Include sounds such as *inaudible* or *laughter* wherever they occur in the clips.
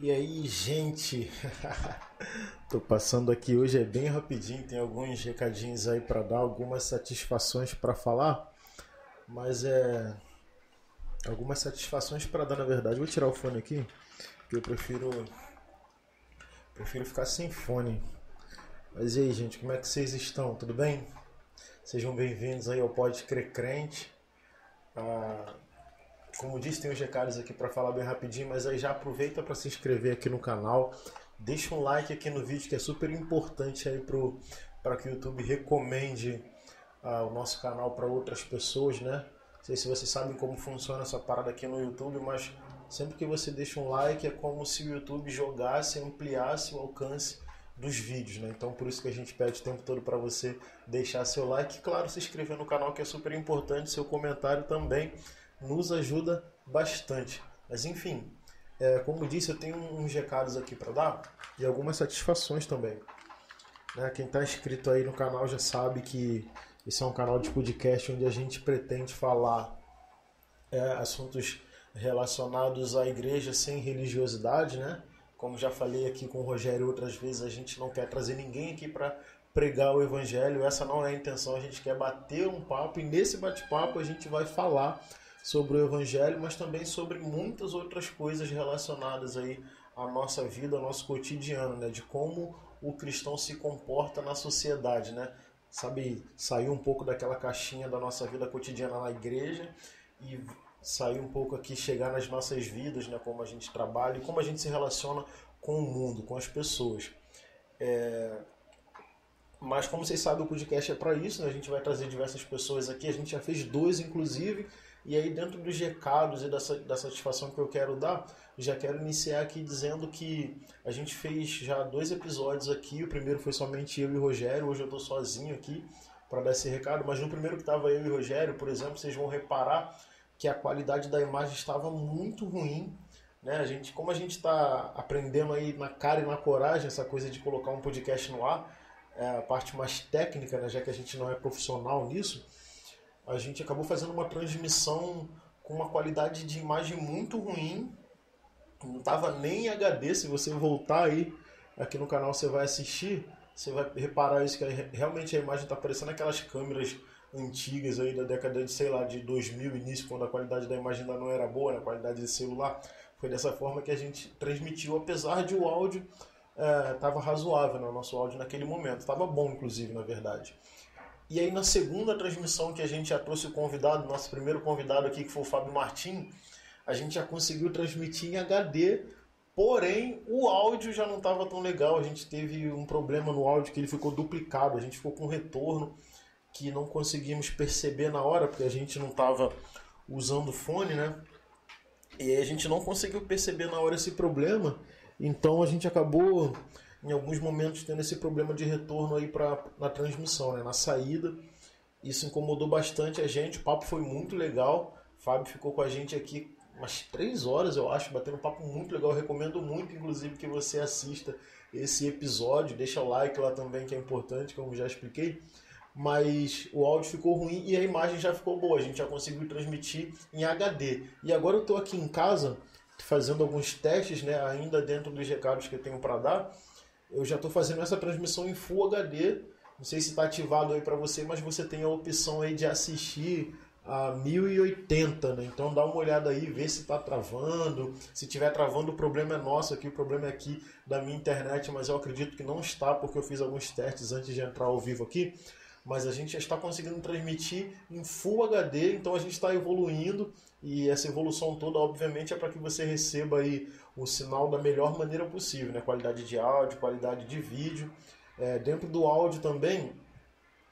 E aí, gente? *laughs* Tô passando aqui hoje é bem rapidinho, tem alguns recadinhos aí para dar, algumas satisfações para falar, mas é algumas satisfações para dar na verdade. Vou tirar o fone aqui, que eu prefiro prefiro ficar sem fone. Mas e aí, gente, como é que vocês estão? Tudo bem? Sejam bem-vindos aí ao Pode Crer Crente. Ah, como disse, tem os recados aqui para falar bem rapidinho, mas aí já aproveita para se inscrever aqui no canal, deixa um like aqui no vídeo que é super importante aí para que o YouTube recomende uh, o nosso canal para outras pessoas, né? Não sei se vocês sabem como funciona essa parada aqui no YouTube, mas sempre que você deixa um like é como se o YouTube jogasse, ampliasse o alcance dos vídeos, né? Então por isso que a gente pede o tempo todo para você deixar seu like, e, claro, se inscrever no canal que é super importante, seu comentário também nos ajuda bastante. Mas enfim, é, como disse, eu tenho uns recados aqui para dar e algumas satisfações também. Né? Quem está inscrito aí no canal já sabe que esse é um canal de podcast onde a gente pretende falar é, assuntos relacionados à igreja sem religiosidade, né? Como já falei aqui com o Rogério outras vezes, a gente não quer trazer ninguém aqui para pregar o evangelho, essa não é a intenção, a gente quer bater um papo e nesse bate-papo a gente vai falar sobre o Evangelho, mas também sobre muitas outras coisas relacionadas aí à nossa vida, ao nosso cotidiano, né? De como o cristão se comporta na sociedade, né? Sabe, sair um pouco daquela caixinha da nossa vida cotidiana na igreja e sair um pouco aqui, chegar nas nossas vidas, né? Como a gente trabalha e como a gente se relaciona com o mundo, com as pessoas. É... Mas como vocês sabem, o podcast é para isso, né? A gente vai trazer diversas pessoas aqui. A gente já fez dois, inclusive. E aí, dentro dos recados e dessa, da satisfação que eu quero dar, já quero iniciar aqui dizendo que a gente fez já dois episódios aqui. O primeiro foi somente eu e o Rogério, hoje eu estou sozinho aqui para dar esse recado. Mas no primeiro que estava eu e o Rogério, por exemplo, vocês vão reparar que a qualidade da imagem estava muito ruim. Né? A gente, como a gente está aprendendo aí na cara e na coragem essa coisa de colocar um podcast no ar, é a parte mais técnica, né? já que a gente não é profissional nisso a gente acabou fazendo uma transmissão com uma qualidade de imagem muito ruim. Não estava nem em HD. Se você voltar aí aqui no canal, você vai assistir. Você vai reparar isso que realmente a imagem está parecendo aquelas câmeras antigas aí da década de, sei lá, de 2000, início, quando a qualidade da imagem ainda não era boa, né? a qualidade de celular. Foi dessa forma que a gente transmitiu, apesar de o áudio estava é, razoável, né? o nosso áudio naquele momento. Estava bom, inclusive, na verdade. E aí na segunda transmissão que a gente já trouxe o convidado, nosso primeiro convidado aqui, que foi o Fábio Martim, a gente já conseguiu transmitir em HD, porém o áudio já não estava tão legal, a gente teve um problema no áudio que ele ficou duplicado, a gente ficou com retorno que não conseguimos perceber na hora, porque a gente não estava usando fone, né? E a gente não conseguiu perceber na hora esse problema, então a gente acabou em alguns momentos tendo esse problema de retorno aí pra, na transmissão, né? na saída. Isso incomodou bastante a gente, o papo foi muito legal. O Fábio ficou com a gente aqui umas três horas, eu acho, batendo um papo muito legal. Eu recomendo muito, inclusive, que você assista esse episódio. Deixa o like lá também, que é importante, como já expliquei. Mas o áudio ficou ruim e a imagem já ficou boa. A gente já conseguiu transmitir em HD. E agora eu estou aqui em casa fazendo alguns testes, né, ainda dentro dos recados que eu tenho para dar eu já estou fazendo essa transmissão em Full HD. Não sei se está ativado aí para você, mas você tem a opção aí de assistir a 1080, né? Então dá uma olhada aí, vê se está travando. Se tiver travando, o problema é nosso aqui, o problema é aqui da minha internet, mas eu acredito que não está, porque eu fiz alguns testes antes de entrar ao vivo aqui. Mas a gente já está conseguindo transmitir em Full HD, então a gente está evoluindo e essa evolução toda, obviamente, é para que você receba aí o sinal da melhor maneira possível, né? Qualidade de áudio, qualidade de vídeo. É, dentro do áudio também,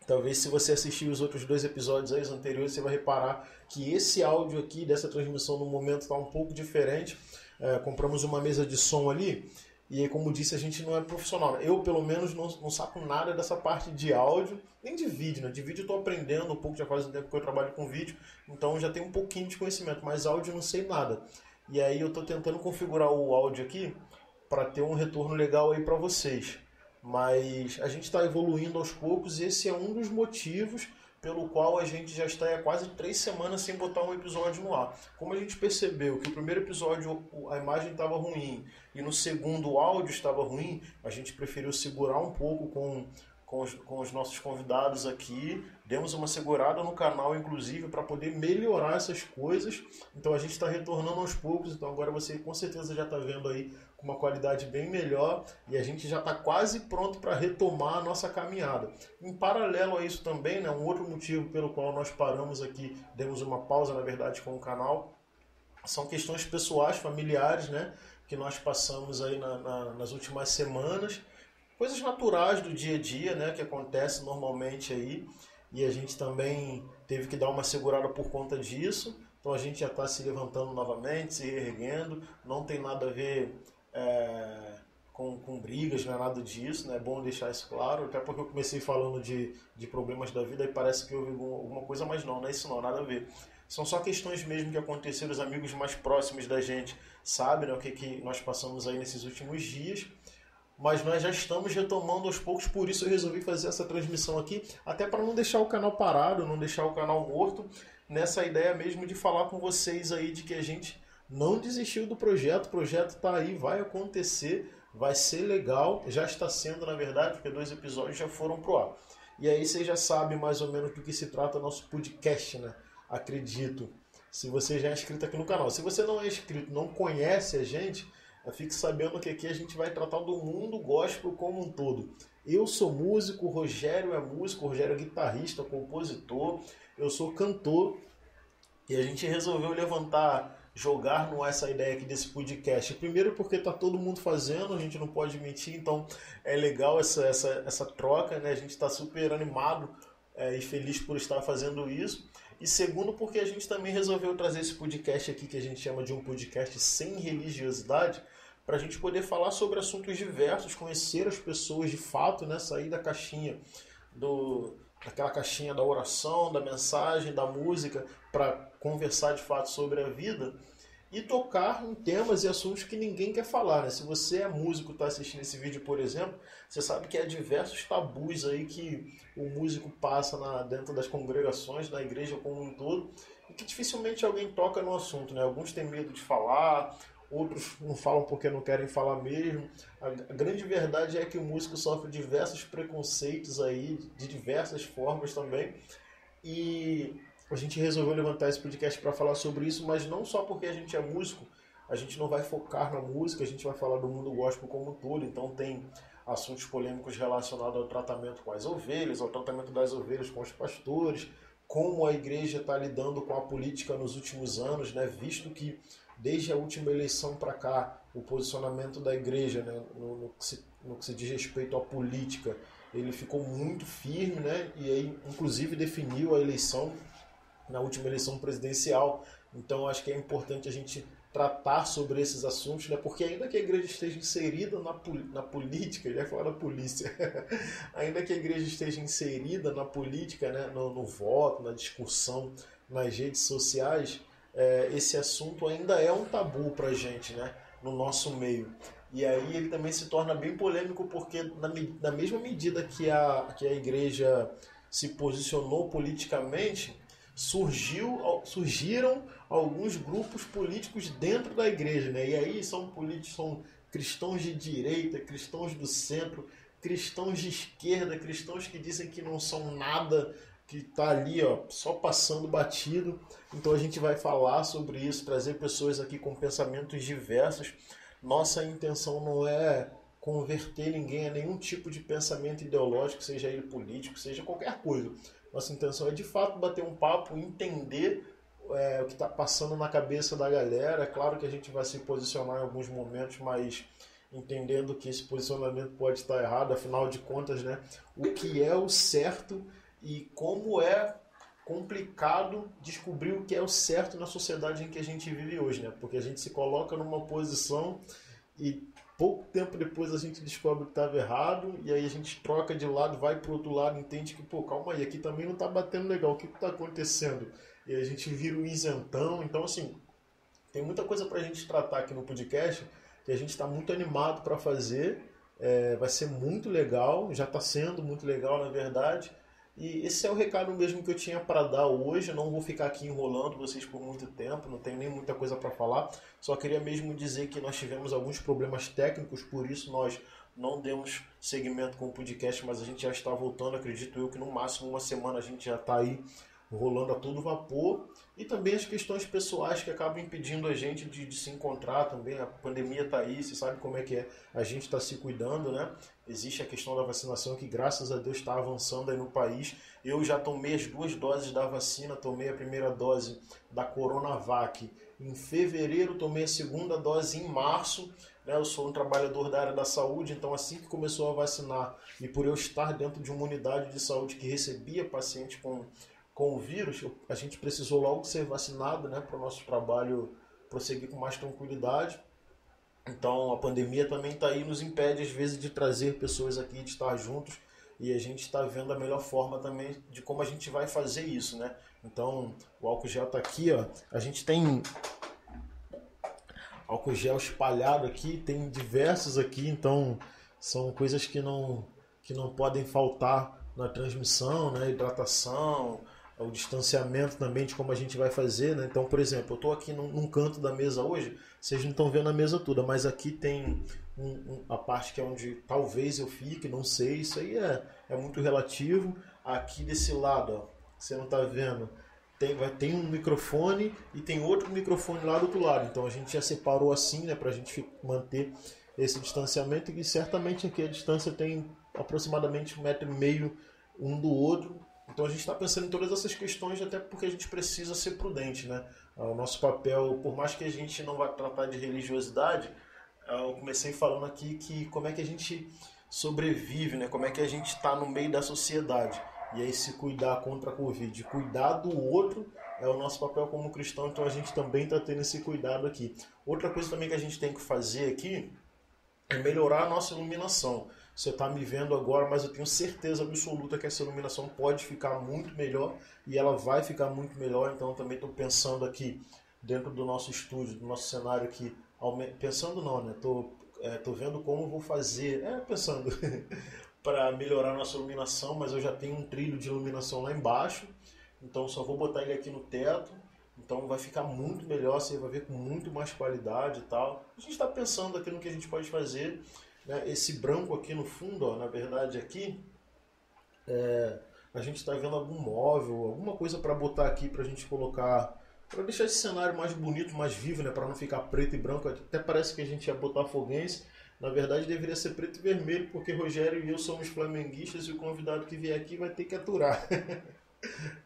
talvez se você assistir os outros dois episódios aí, os anteriores, você vai reparar que esse áudio aqui dessa transmissão no momento está um pouco diferente. É, compramos uma mesa de som ali e como disse, a gente não é profissional. Eu, pelo menos, não, não saco nada dessa parte de áudio, nem de vídeo. Né? De vídeo eu estou aprendendo um pouco, já faz um tempo que eu trabalho com vídeo, então já tenho um pouquinho de conhecimento, mas áudio eu não sei nada. E aí eu estou tentando configurar o áudio aqui para ter um retorno legal aí para vocês. Mas a gente está evoluindo aos poucos e esse é um dos motivos pelo qual a gente já está há quase três semanas sem botar um episódio no ar. Como a gente percebeu que o primeiro episódio a imagem estava ruim e no segundo o áudio estava ruim, a gente preferiu segurar um pouco com com os, com os nossos convidados aqui. Demos uma segurada no canal, inclusive, para poder melhorar essas coisas. Então a gente está retornando aos poucos. Então agora você com certeza já está vendo aí com uma qualidade bem melhor e a gente já está quase pronto para retomar a nossa caminhada. Em paralelo a isso também, né, um outro motivo pelo qual nós paramos aqui, demos uma pausa na verdade com o canal, são questões pessoais, familiares, né, que nós passamos aí na, na, nas últimas semanas coisas naturais do dia a dia, né, que acontece normalmente aí, e a gente também teve que dar uma segurada por conta disso. Então a gente já está se levantando novamente, se erguendo, não tem nada a ver é, com, com brigas, não é nada disso, né? é bom deixar isso claro, até porque eu comecei falando de, de problemas da vida e parece que houve alguma coisa, mas não, não é isso não, nada a ver. São só questões mesmo que aconteceram, os amigos mais próximos da gente sabem né, o que, que nós passamos aí nesses últimos dias mas nós já estamos retomando aos poucos, por isso eu resolvi fazer essa transmissão aqui, até para não deixar o canal parado, não deixar o canal morto, nessa ideia mesmo de falar com vocês aí de que a gente não desistiu do projeto, o projeto está aí, vai acontecer, vai ser legal, já está sendo na verdade, porque dois episódios já foram pro ar. E aí vocês já sabem mais ou menos do que se trata nosso podcast, né? Acredito. Se você já é inscrito aqui no canal. Se você não é inscrito, não conhece a gente, Fique sabendo que aqui a gente vai tratar do mundo gospel como um todo. Eu sou músico, Rogério é músico, Rogério é guitarrista, compositor, eu sou cantor e a gente resolveu levantar, jogar no essa ideia aqui desse podcast. Primeiro porque tá todo mundo fazendo, a gente não pode mentir, então é legal essa, essa, essa troca, né? A gente está super animado é, e feliz por estar fazendo isso. E segundo, porque a gente também resolveu trazer esse podcast aqui, que a gente chama de um podcast sem religiosidade, para a gente poder falar sobre assuntos diversos, conhecer as pessoas de fato, né? sair da caixinha do, daquela caixinha da oração, da mensagem, da música, para conversar de fato sobre a vida e tocar em temas e assuntos que ninguém quer falar. Né? Se você é músico está assistindo esse vídeo, por exemplo, você sabe que há diversos tabus aí que o músico passa na, dentro das congregações, na igreja como um todo, e que dificilmente alguém toca no assunto. Né? Alguns têm medo de falar, outros *laughs* não falam porque não querem falar mesmo. A, a grande verdade é que o músico sofre diversos preconceitos aí, de diversas formas também. E a gente resolveu levantar esse podcast para falar sobre isso, mas não só porque a gente é músico, a gente não vai focar na música, a gente vai falar do mundo gospel como um todo. Então tem assuntos polêmicos relacionados ao tratamento com as ovelhas, ao tratamento das ovelhas com os pastores, como a igreja está lidando com a política nos últimos anos, né? visto que desde a última eleição para cá, o posicionamento da igreja né, no, no, que se, no, que se, diz respeito à política, ele ficou muito firme, né, e aí inclusive definiu a eleição na última eleição presidencial. Então acho que é importante a gente tratar sobre esses assuntos, né, porque ainda que a igreja esteja inserida na, na política, já falar da polícia, *laughs* ainda que a igreja esteja inserida na política, né, no, no voto, na discussão nas redes sociais, é, esse assunto ainda é um tabu para a gente, né? No nosso meio. E aí ele também se torna bem polêmico porque na, na mesma medida que a, que a igreja se posicionou politicamente, surgiu, surgiram alguns grupos políticos dentro da igreja, né? E aí são políticos, são cristãos de direita, cristãos do centro, cristãos de esquerda, cristãos que dizem que não são nada que está ali ó, só passando batido. Então a gente vai falar sobre isso, trazer pessoas aqui com pensamentos diversos. Nossa intenção não é converter ninguém a nenhum tipo de pensamento ideológico, seja ele político, seja qualquer coisa. Nossa intenção é de fato bater um papo, entender é, o que está passando na cabeça da galera. É claro que a gente vai se posicionar em alguns momentos, mas entendendo que esse posicionamento pode estar errado, afinal de contas, né, o que é o certo e como é complicado descobrir o que é o certo na sociedade em que a gente vive hoje, né? Porque a gente se coloca numa posição e pouco tempo depois a gente descobre que estava errado e aí a gente troca de lado, vai para outro lado, entende que, pô, calma aí, aqui também não está batendo legal, o que está acontecendo? E a gente vira o isentão, então assim, tem muita coisa para a gente tratar aqui no podcast que a gente está muito animado para fazer, é, vai ser muito legal, já está sendo muito legal na verdade, E esse é o recado mesmo que eu tinha para dar hoje. Não vou ficar aqui enrolando vocês por muito tempo, não tenho nem muita coisa para falar. Só queria mesmo dizer que nós tivemos alguns problemas técnicos, por isso nós não demos segmento com o podcast, mas a gente já está voltando. Acredito eu que no máximo uma semana a gente já está aí rolando a todo vapor. E também as questões pessoais que acabam impedindo a gente de, de se encontrar também. A pandemia está aí, você sabe como é que é. A gente está se cuidando, né? Existe a questão da vacinação que, graças a Deus, está avançando aí no país. Eu já tomei as duas doses da vacina. Tomei a primeira dose da Coronavac em fevereiro, tomei a segunda dose em março. Né? Eu sou um trabalhador da área da saúde, então assim que começou a vacinar e por eu estar dentro de uma unidade de saúde que recebia paciente com com o vírus, a gente precisou logo ser vacinado né, para o nosso trabalho prosseguir com mais tranquilidade. Então a pandemia também está aí, nos impede às vezes de trazer pessoas aqui, de estar juntos, e a gente está vendo a melhor forma também de como a gente vai fazer isso, né? Então o álcool gel está aqui, ó. A gente tem álcool gel espalhado aqui, tem diversos aqui, então são coisas que não que não podem faltar na transmissão, né? Hidratação, o distanciamento também de como a gente vai fazer, né? Então, por exemplo, eu estou aqui num, num, canto da mesa hoje, vocês não estão vendo a mesa toda, mas aqui tem um, um, a parte que é onde talvez eu fique, não sei, isso aí é, é muito relativo. Aqui desse lado, ó, você não está vendo, tem, vai, tem um microfone e tem outro microfone lá do outro lado. Então a gente já separou assim, né, para a gente manter esse distanciamento e certamente aqui a distância tem aproximadamente um metro e meio um do outro então a gente está pensando em todas essas questões, até porque a gente precisa ser prudente, né? Ah, o nosso papel, por mais que a gente não vá tratar de religiosidade, ah, eu comecei falando aqui que como é que a gente sobrevive, né? Como é que a gente está no meio da sociedade. E aí se cuidar contra a Covid, cuidar do outro é o nosso papel como cristão, então a gente também está tendo esse cuidado aqui. Outra coisa também que a gente tem que fazer aqui é melhorar a nossa iluminação. Você está me vendo agora, mas eu tenho certeza absoluta que essa iluminação pode ficar muito melhor e ela vai ficar muito melhor. Então, também estou pensando aqui dentro do nosso estúdio, do nosso cenário aqui, pensando não, né? Tô, é, tô vendo como vou fazer, é, pensando *laughs* para melhorar nossa iluminação, mas eu já tenho um trilho de iluminação lá embaixo, então só vou botar ele aqui no teto. Então vai ficar muito melhor, você vai ver com muito mais qualidade e tal. A gente está pensando aqui no que a gente pode fazer né? Esse branco aqui no fundo, ó, na verdade aqui, é, a gente está vendo algum móvel, alguma coisa para botar aqui para a gente colocar, para deixar esse cenário mais bonito, mais vivo, né? para não ficar preto e branco. Até parece que a gente ia botar foguense. Na verdade deveria ser preto e vermelho, porque Rogério e eu somos flamenguistas e o convidado que vier aqui vai ter que aturar. *laughs*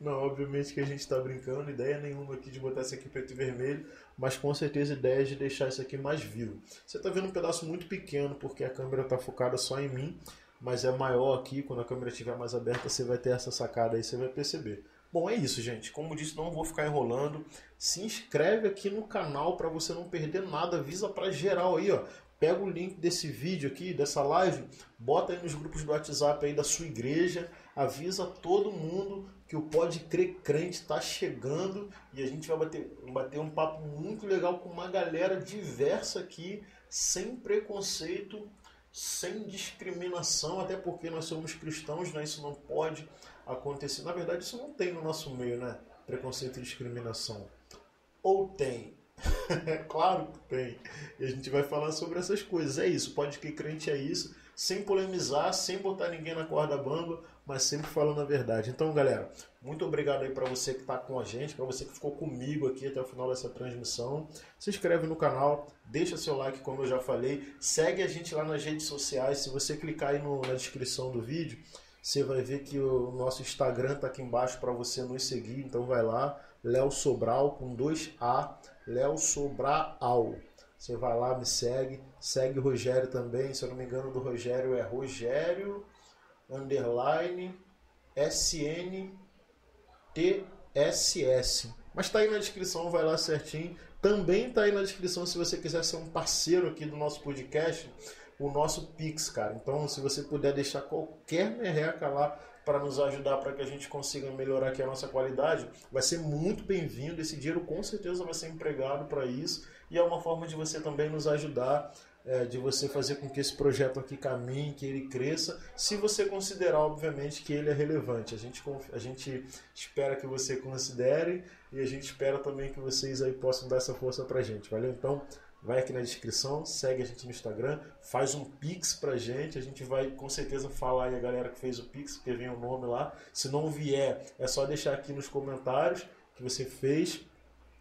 Não, obviamente que a gente está brincando, ideia nenhuma aqui de botar isso aqui preto e vermelho, mas com certeza ideia de deixar isso aqui mais vivo. Você está vendo um pedaço muito pequeno porque a câmera está focada só em mim, mas é maior aqui, quando a câmera estiver mais aberta você vai ter essa sacada aí, você vai perceber. Bom, é isso, gente. Como disse, não vou ficar enrolando. Se inscreve aqui no canal para você não perder nada. Avisa para geral aí, ó. Pega o link desse vídeo aqui, dessa live, bota aí nos grupos do WhatsApp aí da sua igreja, avisa todo mundo que o Pode Crer Crente está chegando e a gente vai bater, bater um papo muito legal com uma galera diversa aqui, sem preconceito, sem discriminação, até porque nós somos cristãos, né? isso não pode acontecer. Na verdade, isso não tem no nosso meio, né? Preconceito e discriminação. Ou tem? *laughs* claro que tem. E a gente vai falar sobre essas coisas. É isso, pode que crente é isso, sem polemizar, sem botar ninguém na corda bamba, mas sempre falando a verdade. Então, galera, muito obrigado aí para você que está com a gente, para você que ficou comigo aqui até o final dessa transmissão. Se inscreve no canal, deixa seu like, como eu já falei, segue a gente lá nas redes sociais. Se você clicar aí no, na descrição do vídeo, você vai ver que o nosso Instagram está aqui embaixo para você nos seguir. Então, vai lá, Léo Sobral com dois A, Léo Sobral. Você vai lá, me segue, segue o Rogério também. Se eu não me engano, do Rogério é Rogério underline SNTSS. Mas tá aí na descrição, vai lá certinho. Também tá aí na descrição se você quiser ser um parceiro aqui do nosso podcast, o nosso Pix, cara. Então, se você puder deixar qualquer merreca lá para nos ajudar para que a gente consiga melhorar aqui a nossa qualidade, vai ser muito bem-vindo. Esse dinheiro com certeza vai ser empregado para isso e é uma forma de você também nos ajudar é, de você fazer com que esse projeto aqui caminhe, que ele cresça, se você considerar, obviamente, que ele é relevante. A gente, a gente espera que você considere e a gente espera também que vocês aí possam dar essa força pra gente. Valeu? Então, vai aqui na descrição, segue a gente no Instagram, faz um Pix pra gente, a gente vai com certeza falar aí a galera que fez o Pix, porque vem o nome lá. Se não vier, é só deixar aqui nos comentários que você fez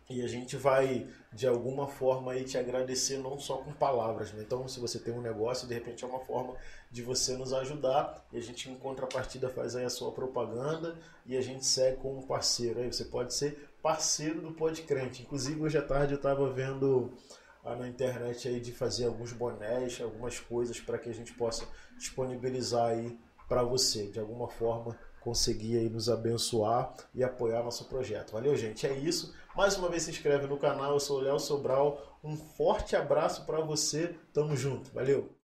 e a gente vai de alguma forma aí te agradecer não só com palavras, né? Então, se você tem um negócio, de repente é uma forma de você nos ajudar e a gente em contrapartida faz aí a sua propaganda e a gente segue como parceiro. Aí você pode ser parceiro do Podcrente. Inclusive hoje à tarde eu estava vendo na internet aí de fazer alguns bonés, algumas coisas para que a gente possa disponibilizar aí para você de alguma forma conseguir aí nos abençoar e apoiar nosso projeto. Valeu, gente? É isso. Mais uma vez se inscreve no canal. Eu sou o Léo Sobral. Um forte abraço para você. Tamo junto. Valeu.